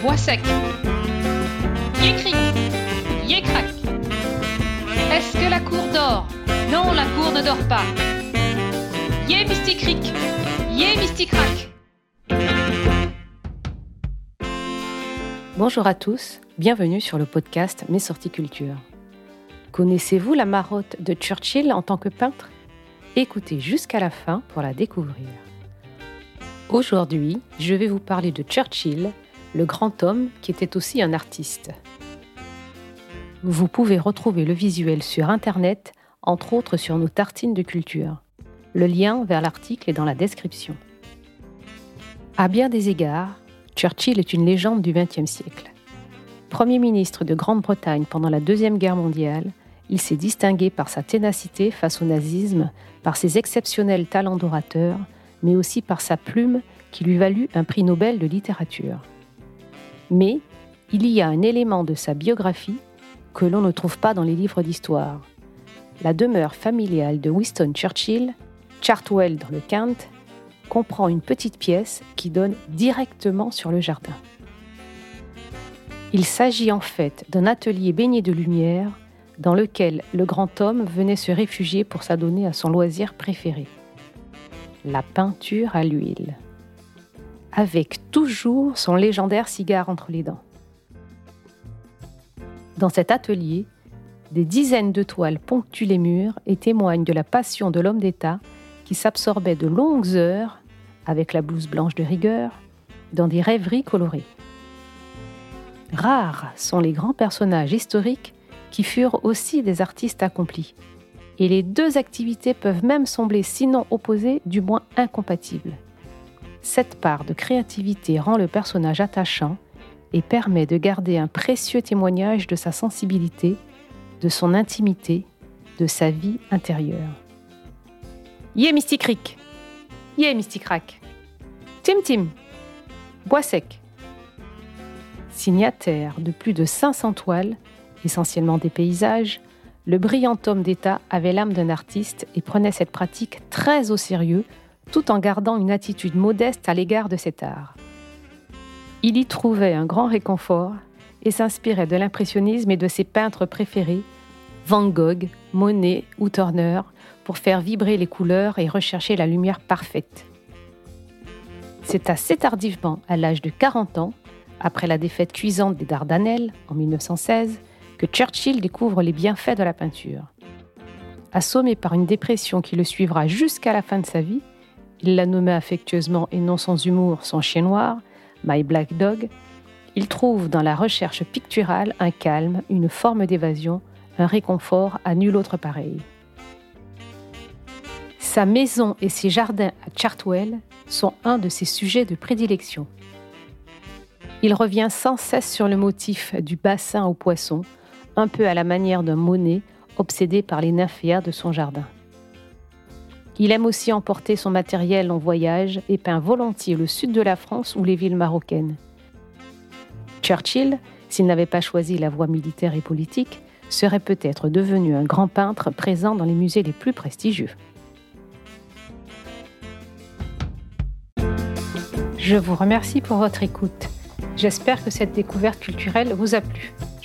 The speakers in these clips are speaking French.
Bois sec. Yécric, yécrac. Est-ce que la cour dort? Non, la cour ne dort pas. Yé mysticric, yé mysticrac. Bonjour à tous, bienvenue sur le podcast Mes sorties culture. Connaissez-vous la marotte de Churchill en tant que peintre? Écoutez jusqu'à la fin pour la découvrir. Aujourd'hui, je vais vous parler de Churchill, le grand homme qui était aussi un artiste. Vous pouvez retrouver le visuel sur Internet, entre autres sur nos tartines de culture. Le lien vers l'article est dans la description. À bien des égards, Churchill est une légende du XXe siècle. Premier ministre de Grande-Bretagne pendant la Deuxième Guerre mondiale, il s'est distingué par sa ténacité face au nazisme, par ses exceptionnels talents d'orateur, mais aussi par sa plume qui lui valut un prix Nobel de littérature. Mais il y a un élément de sa biographie que l'on ne trouve pas dans les livres d'histoire. La demeure familiale de Winston Churchill, Chartwell dans le Kent, comprend une petite pièce qui donne directement sur le jardin. Il s'agit en fait d'un atelier baigné de lumière dans lequel le grand homme venait se réfugier pour s'adonner à son loisir préféré, la peinture à l'huile, avec toujours son légendaire cigare entre les dents. Dans cet atelier, des dizaines de toiles ponctuent les murs et témoignent de la passion de l'homme d'État qui s'absorbait de longues heures, avec la blouse blanche de rigueur, dans des rêveries colorées. Rares sont les grands personnages historiques qui furent aussi des artistes accomplis. Et les deux activités peuvent même sembler sinon opposées, du moins incompatibles. Cette part de créativité rend le personnage attachant et permet de garder un précieux témoignage de sa sensibilité, de son intimité, de sa vie intérieure. Yé Mystic Rick Yé Mystic Rack Tim Tim Bois sec Signataire de plus de 500 toiles, essentiellement des paysages, le brillant homme d'État avait l'âme d'un artiste et prenait cette pratique très au sérieux, tout en gardant une attitude modeste à l'égard de cet art. Il y trouvait un grand réconfort et s'inspirait de l'impressionnisme et de ses peintres préférés, Van Gogh, Monet ou Turner, pour faire vibrer les couleurs et rechercher la lumière parfaite. C'est assez tardivement, à l'âge de 40 ans, après la défaite cuisante des Dardanelles en 1916, que Churchill découvre les bienfaits de la peinture. Assommé par une dépression qui le suivra jusqu'à la fin de sa vie, il l'a nommé affectueusement et non sans humour son chien noir, My Black Dog, il trouve dans la recherche picturale un calme, une forme d'évasion, un réconfort à nul autre pareil. Sa maison et ses jardins à Chartwell sont un de ses sujets de prédilection. Il revient sans cesse sur le motif du bassin aux poissons, un peu à la manière d'un Monet obsédé par les nymphéas de son jardin. Il aime aussi emporter son matériel en voyage et peint volontiers le sud de la France ou les villes marocaines. Churchill, s'il n'avait pas choisi la voie militaire et politique, serait peut-être devenu un grand peintre présent dans les musées les plus prestigieux. Je vous remercie pour votre écoute. J'espère que cette découverte culturelle vous a plu.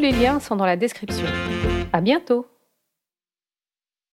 Tous les liens sont dans la description. À bientôt!